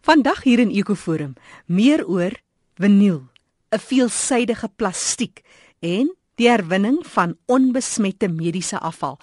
Vandag hier in Ekoforum, meer oor vinyl, 'n veelsidige plastiek en die herwinning van onbesmette mediese afval.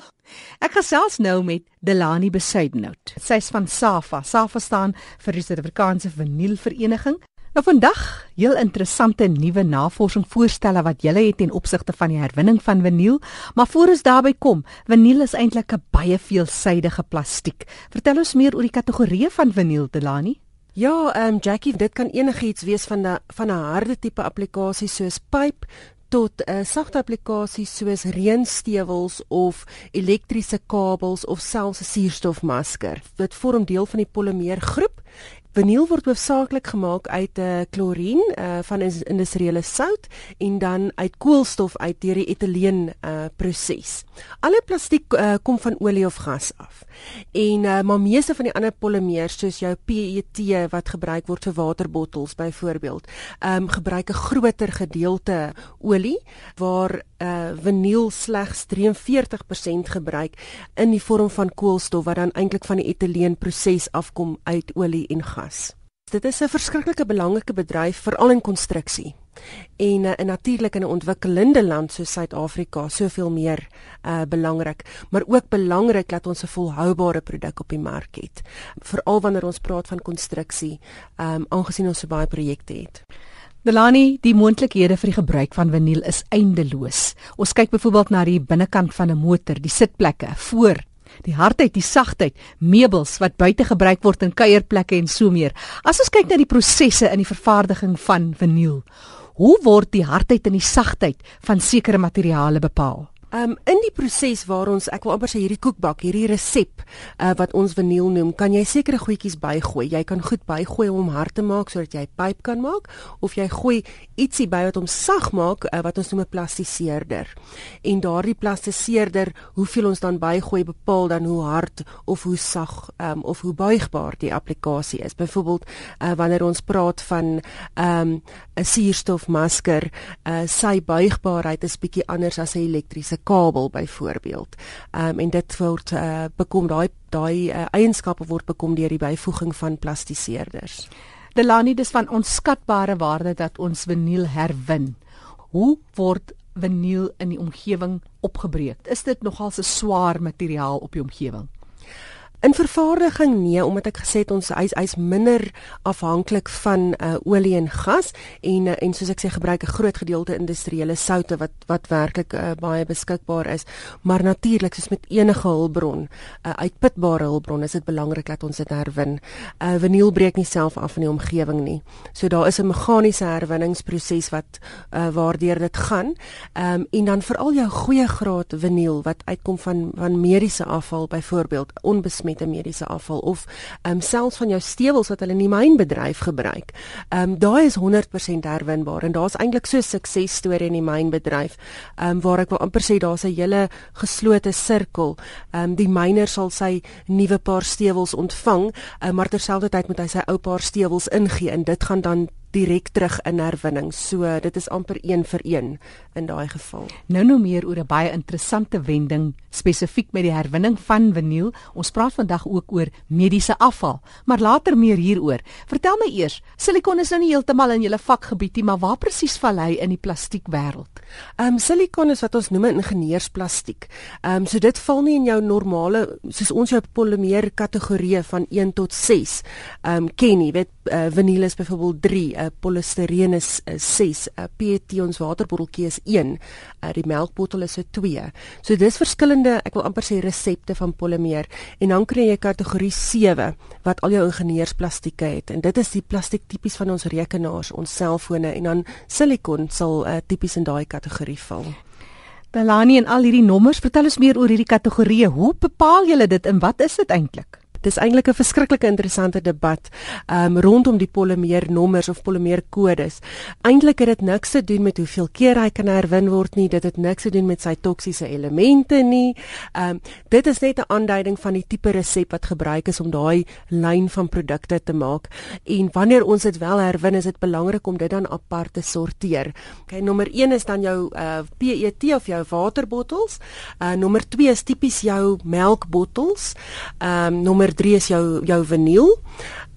Ek gesels nou met Delani Besuidenhout. Sy's van SAFA. SAFA staan vir die Suid-Afrikaanse Vinylvereniging. Nou vandag heel interessante nuwe navorsing voorstelle wat julle het ten opsigte van die herwinning van vinyl, maar voor ons daarby kom, vinyl is eintlik 'n baie veelsidige plastiek. Vertel ons meer oor die kategorieë van vinyl, Delani. Ja, ehm um, Jackie, dit kan enigiets wees van 'n van 'n harde tipe applikasie soos pyp tot 'n uh, sagte applikasie soos reënstewels of elektriese kabels of selfs 'n suurstofmasker. Dit vorm deel van die polymeergroep Vinyl word hoofsaaklik gemaak uit 'n uh, klorien uh, van industriële sout en dan uit koolstof uit deur die etileen uh, proses. Alle plastiek uh, kom van olie of gas af. En uh, maar meeste van die ander polimers soos jou PET wat gebruik word vir waterbottels byvoorbeeld, ehm um, gebruik 'n groter gedeelte olie waar uh, vinyl slegs 43% gebruik in die vorm van koolstof wat dan eintlik van die etileen proses afkom uit olie en gas gas. Dit is 'n verskriklike belangrike bedryf veral in konstruksie. En uh, natuurlik in 'n ontwikkelende land soos Suid-Afrika soveel meer uh belangrik, maar ook belangrik dat ons 'n volhoubare produk op die mark het. Veral wanneer ons praat van konstruksie, um aangesien ons so baie projekte het. Delani, die moontlikhede vir die gebruik van vinyl is eindeloos. Ons kyk byvoorbeeld na die binnekant van 'n motor, die sitplekke, voor die hardheid, die sagtheid, meubels wat buite gebruik word in kuierplekke en so meer. As ons kyk na die prosesse in die vervaardiging van vinyl, hoe word die hardheid en die sagtheid van sekere materiale bepaal? Um in die proses waar ons ek wil amper sê hierdie koekbak, hierdie resep uh, wat ons vaniel noem, kan jy sekere goedjies bygooi. Jy kan goed bygooi om hom hard te maak sodat jy pyp kan maak of jy gooi ietsie by wat hom sag maak uh, wat ons noem 'n plastiseerder. En daardie plastiseerder, hoeveel ons dan bygooi bepaal dan hoe hard of hoe sag um, of hoe buigbaar die applikasie is. Byvoorbeeld uh, wanneer ons praat van um, 'n suurstofmasker, uh, sy buigbaarheid is bietjie anders as 'n elektriese kabel byvoorbeeld. Ehm um, en dit word uh, bekom daai daai uh, eienskappe word bekom deur die byvoeging van plastiseerders. Delani dis van onskatbare waarde dat ons vinyl herwin. Hoe word vinyl in die omgewing opgebreek? Is dit nogal 'n swaar materiaal op die omgewing? In vervaardiging nee, omdat ek gesê het ons hy's hy's minder afhanklik van uh, olie en gas en uh, en soos ek sê gebruik 'n groot gedeelte industriële soutte wat wat werklik uh, baie beskikbaar is. Maar natuurlik soos met enige hulpbron, uh, uitputbare hulpbron, is dit belangrik dat ons dit herwin. Uh, vinyl breek nie self af in die omgewing nie. So daar is 'n meganiese herwinningsproses wat uh, waardeur dit gaan. Um, en dan veral jou goeie graad vinyl wat uitkom van van mediese afval byvoorbeeld onbesmet met 'n mediese afval of ehm um, selfs van jou stewels wat hulle in die mynbedryf gebruik. Ehm um, daai is 100% herwinbaar en daar's eintlik so 'n suksesstorie in die mynbedryf ehm um, waar ek wil amper sê daar's 'n hele geslote sirkel. Ehm um, die myner sal sy nuwe paar stewels ontvang, um, maar terselfdertyd moet hy sy ou paar stewels ingee en dit gaan dan direk terug in herwinning. So dit is amper 1 vir 1 in daai geval. Nou nou meer oor 'n baie interessante wending spesifiek met die herwinning van vinyl. Ons praat vandag ook oor mediese afval, maar later meer hieroor. Vertel my eers, silikon is nou nie heeltemal in julle vakgebied nie, maar waar presies val hy in die plastiekwêreld? Ehm um, silikon is wat ons noem 'n ingenieursplastiek. Ehm um, so dit val nie in jou normale soos ons jou polymeer kategorieë van 1 tot 6 ehm um, ken nie. Weet uh, vinyl is byvoorbeeld 3 'n uh, polistireen is 'n uh, 6, 'n uh, PET ons waterbotteltjie is 1, uh, die melkbottel is 'n 2. So dis verskillende, ek wil amper sê resepte van polimeer en dan kry jy kategorie 7 wat al jou ingenieursplastieke het en dit is die plastiek tipies van ons rekenaars, ons selfone en dan silikon sal uh, tipies in daai kategorie val. Belani en al hierdie nommers, vertel ons meer oor hierdie kategorieë. Hoe bepaal julle dit en wat is dit eintlik? Dis eintlik 'n verskriklike interessante debat um rondom die polymeer nommers of polymeer kodes. Eintlik het dit niks te doen met hoeveel keer hy kan herwin word nie, dit het niks te doen met sy toksiese elemente nie. Um dit is net 'n aanduiding van die tipe resep wat gebruik is om daai lyn van produkte te maak. En wanneer ons dit wel herwin, is dit belangrik om dit dan apart te sorteer. Okay, nommer 1 is dan jou uh PET of jou waterbottels. Uh nommer 2 is tipies jou melkbottels. Um nommer nommer 3 is jou jou vinyl.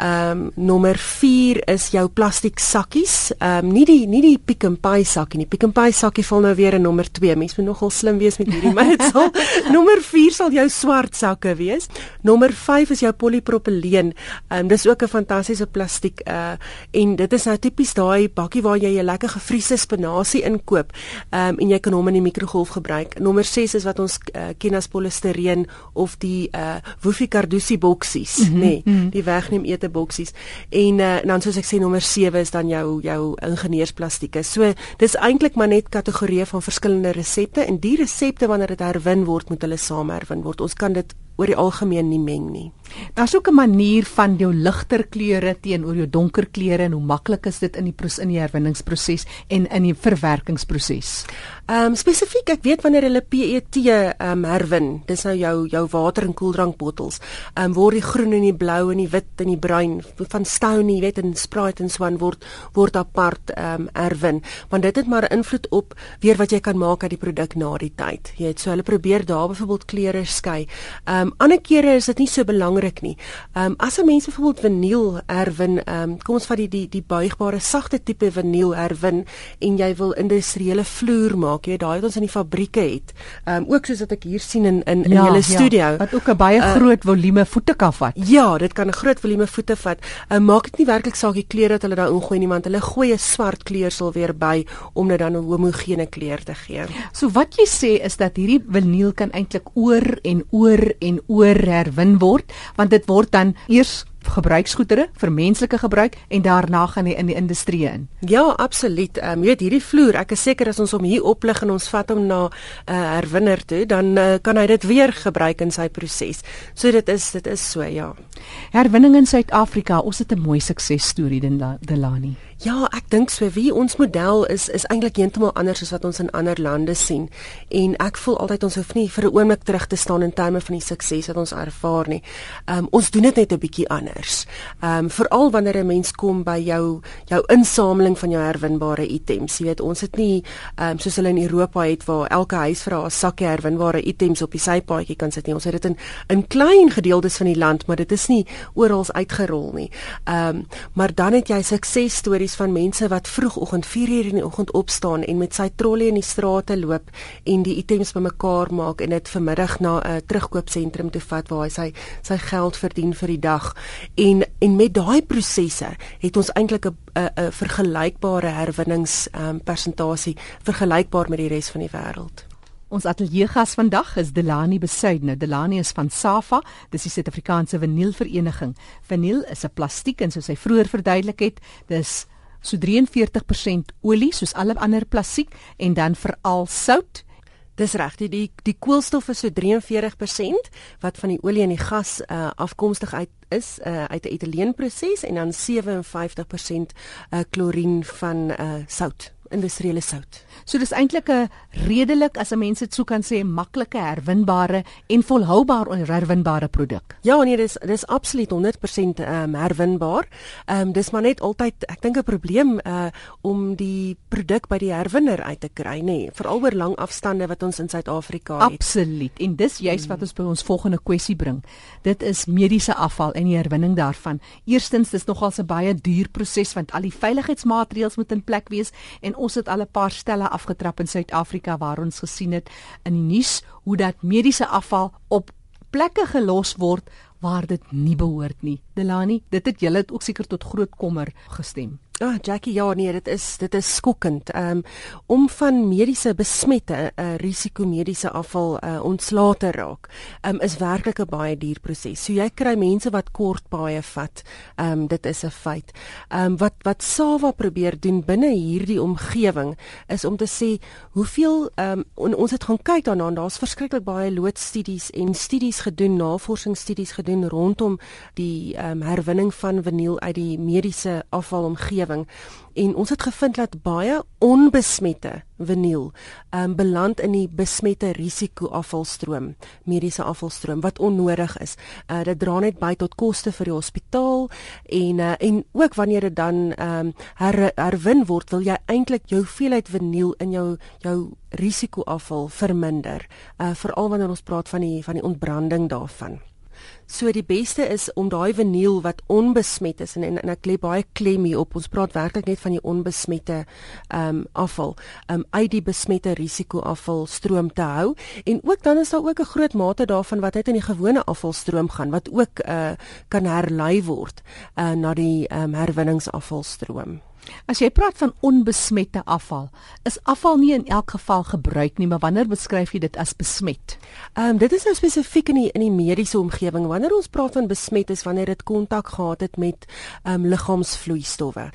Ehm um, nommer 4 is jou plastiek sakkies. Ehm um, nie die nie die Pick n Pay sakkie nie. Pick n Pay sakkie val nou weer in nommer 2. Mense moet nogal slim wees met hierdie, maar dit sal nommer 4 sal jou swart sakke wees. Nommer 5 is jou polipropyleen. Ehm um, dis ook 'n fantastiese plastiek uh en dit is nou tipies daai bakkie waar jy 'n lekker gefriesde spinasie inkoop. Ehm um, en jy kan hom in die mikrogolf gebruik. Nommer 6 is wat ons uh, ken as polistireen of die uh Woofie Carducci boksies, mm -hmm, nê, nee, mm -hmm. die wegneem ete boksies. En uh, dan soos ek sê nommer 7 is dan jou jou ingenieursplastieke. So dis eintlik maar net kategorieë van verskillende resepte en die resepte wanneer dit herwin word, moet hulle saam herwin word. Ons kan dit oor die algemeen nie meng nie. Daar's ook 'n manier van jou ligter kleure teenoor jou donker kleure en hoe maklik is dit in die in die herwinningsproses en in die verwerkingsproses? Ehm um, spesifiek, ek weet wanneer hulle PET ehm um, herwin, dis nou jou jou water en koeldrankbottels, ehm um, word die groen en die blou en die wit en die bruin van Stony, weet en Sprite en Swan word word apart ehm um, herwin, want dit het maar invloed op weer wat jy kan maak uit die produk na die tyd. Jy weet, so hulle probeer daar byvoorbeeld kleure skei. Ehm um, ander kere is dit nie so belangrik belangrik nie. Ehm um, as 'n mens byvoorbeeld vinyl herwin, ehm um, kom ons vat die die die buigbare sagte tipe vinyl herwin en jy wil industriële vloer maak, jy daai wat ons in die fabrieke het. Ehm um, ook soos wat ek hier sien in in in ja, julle ja. studio. Ja, wat ook 'n baie uh, groot volume voete kan vat. Ja, dit kan 'n groot volume voete vat. Um, maak dit nie werklik saak die kleure wat hulle daar ingooi nie, want hulle gooi 'n swart kleursel weer by om dit dan 'n homogene kleur te gee. So wat jy sê is dat hierdie vinyl kan eintlik oor en oor en oor herwin word want dit word dan eers gebruiksgoedere vir menslike gebruik en daarna gaan hy in die industrie in. Ja, absoluut. Ehm um, jy weet hierdie vloer, ek is seker as ons hom hier oplig en ons vat hom na 'n uh, herwinner toe, dan uh, kan hy dit weer gebruik in sy proses. So dit is dit is so, ja. Herwinning in Suid-Afrika, ons het 'n mooi suksesstorie dan Delani. Ja, ek dink so wie ons model is is eintlik heeltemal anders as wat ons in ander lande sien. En ek voel altyd ons hoef nie vir 'n oomblik terug te staan in terme van die sukses wat ons ervaar nie. Ehm um, ons doen dit net 'n bietjie anders. Ehm um, veral wanneer 'n mens kom by jou jou insameling van jou herwinbare items. Jy weet, ons het nie ehm um, soos hulle in Europa het waar elke huis vir haar sakkie herwinbare items op die sypaadjie kan sit nie. Ons het dit in in klein gedeeltes van die land, maar dit is nie oral uitgerol nie. Ehm um, maar dan het jy suksesstories stories van mense wat vroegoggend 4:00 in die oggend opstaan en met sy trolley in die strate loop en die items bymekaar maak en dit vanmiddag na 'n terugkoopsentrum toe vat waar hy sy sy geld verdien vir die dag. En en met daai prosesse het ons eintlik 'n 'n vergelykbare herwinnings um, persentasie vergelykbaar met die res van die wêreld. Ons ateljeegas vandag is Delani Besuid. Nou Delani is van SAFA, dis die Suid-Afrikaanse Vanielvereniging. Vaniel is 'n plastiek en soos hy vroeër verduidelik het, dis so 43% olie soos alle ander plastiek en dan veral sout. Dis reg, die die, die koolstof is so 43% wat van die olie en die gas uh, afkomstig uit is uh, uit 'n etileenproses en dan 57% uh, klorien van uh, sout industriële sout. So dis eintlik 'n redelik as 'n mens dit sou kan sê maklike herwinbare en volhoubare herwinbare produk. Ja, nee, dis dis absoluut 100% ehm um, herwinbaar. Ehm um, dis maar net altyd ek dink 'n probleem uh om die produk by die herwinner uit te kry, nê, nee, veral oor lang afstande wat ons in Suid-Afrika het. Absoluut. En dis juist wat ons by ons volgende kwessie bring. Dit is mediese afval en die herwinning daarvan. Eerstens, dis nogal 'n baie duur proses want al die veiligheidsmaatreëls moet in plek wees en ons het al 'n paar stelle afgetrap in Suid-Afrika waar ons gesien het in die nuus hoe dat mediese afval op plekke gelos word waar dit nie behoort nie. Delani, dit het julle ook seker tot groot kommer gestem. Ja, oh, Jackie, ja nee, dit is dit is skokkend. Ehm um, om van mediese besmette 'n uh, risiko mediese afval uh, ontslae te raak, ehm um, is werklik 'n baie duur proses. So jy kry mense wat kort baie vat. Ehm um, dit is 'n feit. Ehm um, wat wat Sawa probeer doen binne hierdie omgewing is om te sê hoeveel ehm um, ons het gaan kyk daarna en daar's verskriklik baie loodstudies en studies gedoen, navorsingsstudies gedoen rondom die ehm um, herwinning van vaniel uit die mediese afval omgewing omgewing en ons het gevind dat baie onbesmette vaniel um, beland in die besmette risiko afvalstroom, mediese afvalstroom wat onnodig is. Uh, dit dra net by tot koste vir die hospitaal en uh, en ook wanneer dit dan um, her, herwin word, wil jy eintlik jou hoeveelheid vaniel in jou jou risiko afval verminder. Uh, Veral wanneer ons praat van die van die ontbranding daarvan. So die beste is om daai vaniel wat onbesmet is en en, en ek lê baie klem hier op. Ons praat werklik net van die onbesmette ehm um, afval, ehm um, uit die besmette risikoafval stroom te hou. En ook dan is daar ook 'n groot mate daarvan wat uit in die gewone afvalstroom gaan wat ook uh kan herlei word uh na die ehm um, herwinningsafvalstroom. As jy praat van onbesmette afval, is afval nie in elk geval gebruik nie, maar wanneer beskryf jy dit as besmet? Ehm um, dit is nou spesifiek in die in die mediese omgewing. Wanneer ons praat van besmet is wanneer dit kontak gehad het met ehm um, liggaamsvloeistowwe.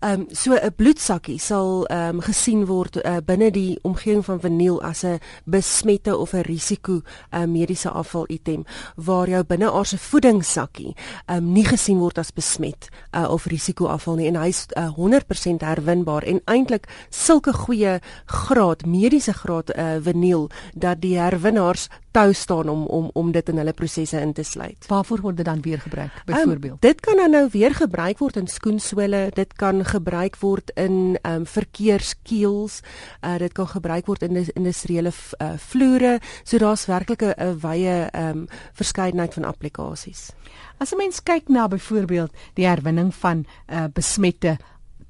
Ehm um, so 'n bloedsakkie sal ehm um, gesien word uh, binne die omgewing van vaniel as 'n besmette of 'n risiko uh, mediese afval item waar jou binneaardse voedingssakkie ehm um, nie gesien word as besmet uh, of risiko afval nie. En hy's uh, 100% herwinbaar en eintlik sulke goeie graad mediese graad uh, vaniel dat die herwinnaars tou staan om om om dit in hulle prosesse in te sluit. Waarvoor word dit dan weer gebruik byvoorbeeld? Um, dit kan dan nou weer gebruik word in skoensole, dit kan gebruik word in ehm um, verkeerskeels, uh, dit kan gebruik word in industriële uh, vloere, so daar's werklik 'n wye ehm um, verskeidenheid van applikasies. As 'n mens kyk na byvoorbeeld die herwinning van uh, besmette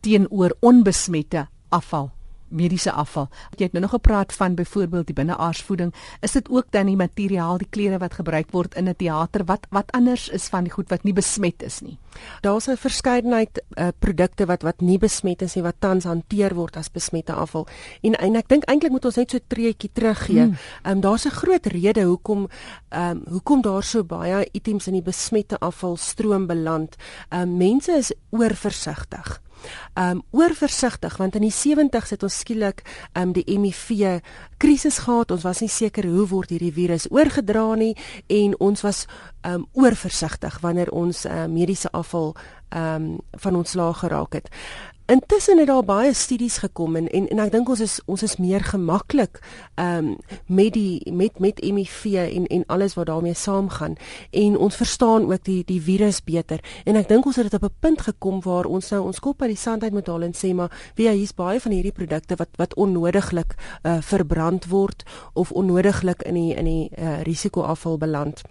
teenoor onbesmette afval mediese afval. Jy het nou nog gepraat van byvoorbeeld die binneaarsvoeding. Is dit ook dan die materiaal, die klere wat gebruik word in 'n teater wat wat anders is van die goed wat nie besmet is nie? Daar's 'n verskeidenheid uh, produkte wat wat nie besmet is nie wat tans hanteer word as besmette afval. En en ek dink eintlik moet ons net so 'n treetjie teruggee. Hmm. Ehm um, daar's 'n groot rede hoekom ehm um, hoekom daar so baie items in die besmette afval stroom beland. Ehm um, mense is oorversigtig um oorversigtig want in die 70's het ons skielik um die HIV krisis gehad. Ons was nie seker hoe word hierdie virus oorgedra nie en ons was um oorversigtig wanneer ons uh, mediese afval um van ons laag geraak het. Intussen het daar baie studies gekom en en, en ek dink ons is ons is meer gemaklik ehm um, met die met met HIV en en alles wat daarmee saamgaan en ons verstaan ook die die virus beter en ek dink ons het dit op 'n punt gekom waar ons nou ons kop uit die sand uit moet haal en sê maar wie hier's baie van hierdie produkte wat wat onnodiglik uh, verbrand word of onnodiglik in die in die uh, risikoafval beland.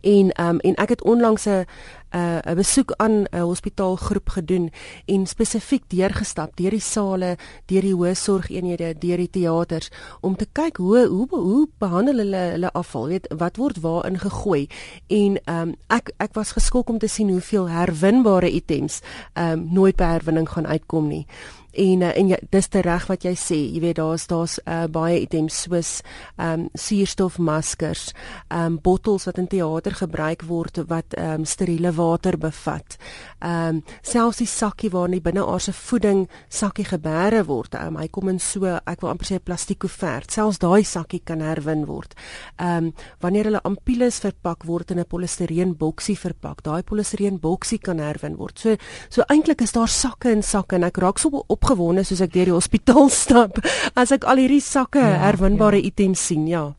En ehm um, en ek het onlangs 'n 'n besoek aan 'n hospitaalgroep gedoen en spesifiek deurgestap deur die sale, deur die hoë sorgeenhede, deur die teaters om te kyk hoe hoe hoe behandel hulle hulle afval, weet wat word waarin gegooi. En ehm um, ek ek was geskok om te sien hoeveel herwinbare items ehm um, nooit by herwinning gaan uitkom nie en uh, en ja, dis te reg wat jy sê. Jy weet daar's daar's uh, baie items soos ehm um, suurstofmaskers ehm um, bottels wat in teater gebruik word wat ehm um, steriele water bevat. Ehm um, selfs die sakkie waarin die binneaardse voeding sakkie gebeere word. Um, hy kom in so ek wil amper sê 'n plastiek koevert selfs daai sakkie kan herwin word. Ehm um, wanneer hulle ampules verpak word in 'n polistireen boksie verpak. Daai polistireen boksie kan herwin word. So so eintlik is daar sakke en sakke en ek raak so op opgewonde soos ek deur die hospitaal stap as ek al hierdie sakke ja, herwinbare ja. items sien, ja.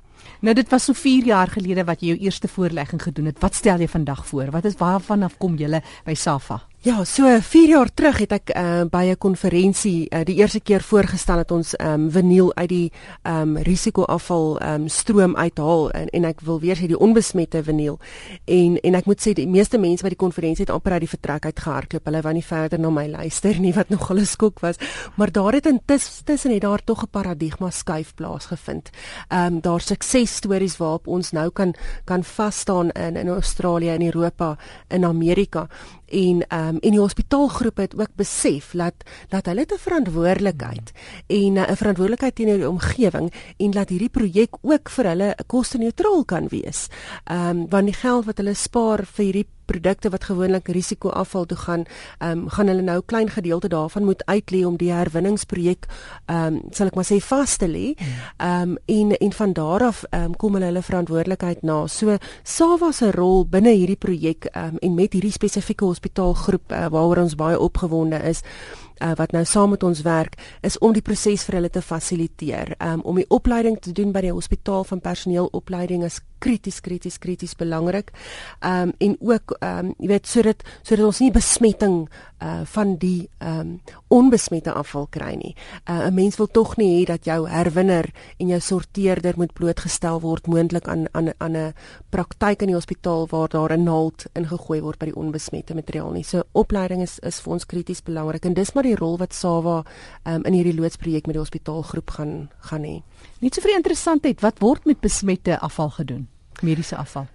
Nou dit was so 4 jaar gelede wat jy jou eerste voorlegging gedoen het. Wat stel jy vandag voor? Wat is waarvan af kom jy by Safa? Ja, so 4 jaar terug het ek uh, by 'n konferensie uh, die eerste keer voorgestel dat ons um, vaniel uit die um, risikoafval um, stroom uithaal en, en ek wil weer sê die onbesmette vaniel. En en ek moet sê die meeste mense by die konferensie het amper uit die vertrek uit gehardloop. Hulle wou nie verder na my luister nie wat nog 'n skok was. Maar daar het intussen het daar tog 'n paradigma skuif plaasgevind. Ehm um, daar suksesstories waarop ons nou kan kan vas staan in in Australië en Europa en Amerika en ehm um, en die hospitaalgroep het ook besef dat dat hulle 'n verantwoordelikheid en eh, 'n verantwoordelikheid teenoor die omgewing en dat hierdie projek ook vir hulle koste-neutraal kan wees. Ehm um, want die geld wat hulle spaar vir hierdie produkte wat gewoonlik risikoafval toe gaan, ehm um, gaan hulle nou 'n klein gedeelte daarvan moet uitlê om die herwinningsprojek ehm um, sal ek maar sê vas te lê. Ehm um, en en van daar af ehm um, kom hulle hulle verantwoordelikheid na. So Sawa se rol binne hierdie projek ehm um, en met hierdie spesifieke hospitaalgroep uh, waaroor ons baie opgewonde is uh, wat nou saam met ons werk is om die proses vir hulle te fasiliteer. Um, om die opleiding te doen by die hospitaal van personeelopleiding is krities krities krities belangrik. Ehm um, en ook ehm um, jy weet sodat sodat ons nie besmetting uh van die ehm um, onbesmette afval kry nie. Uh 'n mens wil tog nie hê dat jou herwinner en jou sorteerder moet blootgestel word moontlik aan aan aan 'n praktyk in die hospitaal waar daar 'n naald ingegooi word by die onbesmette materiaal nie. So opleiding is is vir ons krities belangrik en dis maar die rol wat Sawa um, in hierdie loodsprojek met die hospitaalgroep gaan gaan hê. Net so vir interessantheid, wat word met besmette afval gedoen? Mediese afval.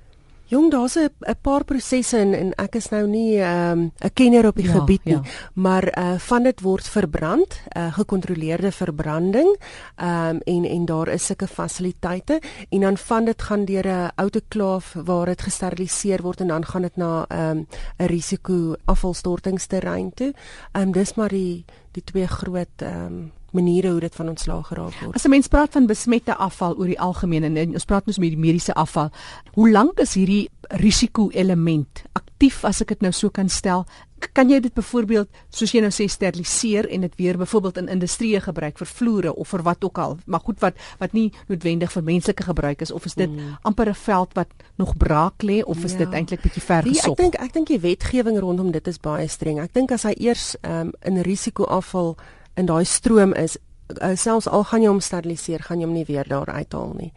Jong, daar's 'n paar prosesse en, en ek is nou nie 'n um, kenner op die ja, gebied nie, ja. maar uh van dit word verbrand, uh, gekontroleerde verbranding. Um en en daar is sulke fasiliteite en dan van dit gaan deur 'n outoklaaf waar dit gesteriliseer word en dan gaan dit na 'n um, 'n risiko afvalstortingsterrein toe. Um dis maar die die twee groot um maniere hoe dit van ontslaag geraak word. As 'n mens praat van besmette afval oor die algemeen en ons praat mos met die mediese afval, hoe lank is hierdie risiko element aktief as ek dit nou so kan stel? Kan jy dit byvoorbeeld soos jy nou sê steriliseer en dit weer byvoorbeeld in industrie gebruik vir vloere of vir wat ook al, maar goed wat wat nie noodwendig vir menslike gebruik is of is dit hmm. amper 'n veld wat nog braak lê of is ja. dit eintlik bietjie ver gesog? Ek dink ek dink die wetgewing rondom dit is baie streng. Ek dink as hy eers um, in risiko afval in daai stroom is uh, selfs al gaan jy hom steriliseer, gaan jy hom nie weer daar uithaal nie.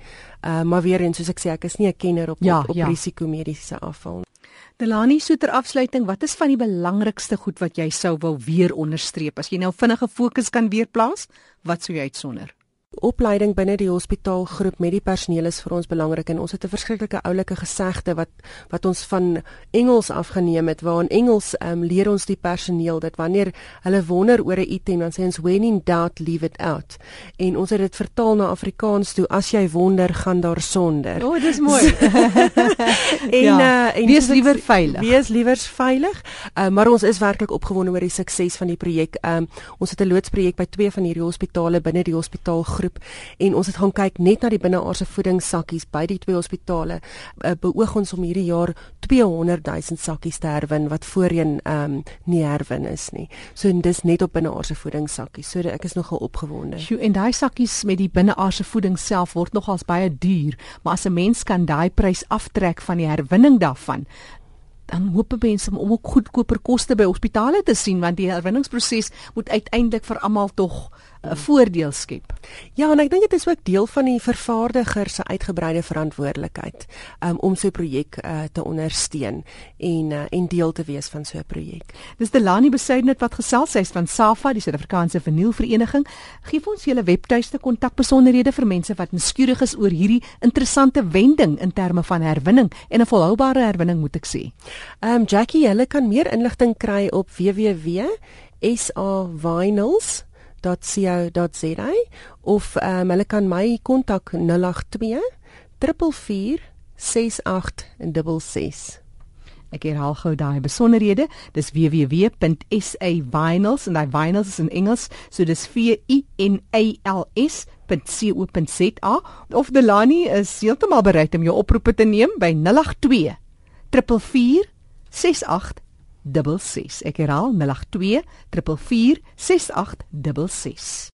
Uh maar weer eens soos ek sê, ek is nie 'n kenner op ja, op, op ja. risiko mediese afval. Delani so ter afsluiting, wat is van die belangrikste goed wat jy sou wou weer onderstreep? As jy nou vinnige fokus kan weer plaas, wat sou jy uitsonder? Opleiding binne die hospitaalgroep met die personeel is vir ons belangrik en ons het 'n verskriklike oulike gesegde wat wat ons van Engels afgeneem het waar in Engels um, leer ons die personeel dat wanneer hulle wonder oor 'n item dan sê ons when in doubt leave it out en ons het dit vertaal na Afrikaans toe as jy wonder gaan daar sonder. O, oh, dis mooi. en ja, uh, en wees liewer veilig. Wees liewer veilig. Uh, maar ons is werklik opgewonde oor die sukses van die projek. Um, ons het 'n loodsprojek by twee van hierdie hospitale binne die hospitaal groep en ons het gaan kyk net na die binneaardse voedingssakkies by die twee hospitale uh, beoog ons om hierdie jaar 200 000 sakkies te herwin wat voorheen um, nie herwin is nie. So en dis net op binneaardse voedingssakkies. So ek is nogal opgewonde. Sjoe, en daai sakkies met die binneaardse voeding self word nogals baie duur, maar as 'n mens kan daai prys aftrek van die herwinning daarvan, dan hoop mense om ook goedkoper koste by hospitale te sien want die herwinningsproses moet uiteindelik vir almal tog 'n voordeel skep. Ja, en ek dink dit is ook deel van die vervaardiger se uitgebreide verantwoordelikheid um, om so 'n projek uh, te ondersteun en uh, en deel te wees van so 'n projek. Dis Delani Besuidnet wat gesels sy van SAFA, die Suid-Afrikaanse Vernielvereniging. Geef ons julle webtuiste kontakbesonderhede vir mense wat nuuskierig is oor hierdie interessante wending in terme van herwinning en 'n volhoubare herwinning moet ek sê. Ehm um, Jackie, julle kan meer inligting kry op www.savinyls.com www.rsg.co.za of um, hulle kan my kontak 082 444 6866. Ek herhaal gou daai besonderhede. Dis www.savinyls en daai vinyls is in Engels, so dis V I N A L S .co.za of Delani is heeltemal bereid om jou oproepe te neem by 082 444 68 66. Ek herhaal 082 444 6866.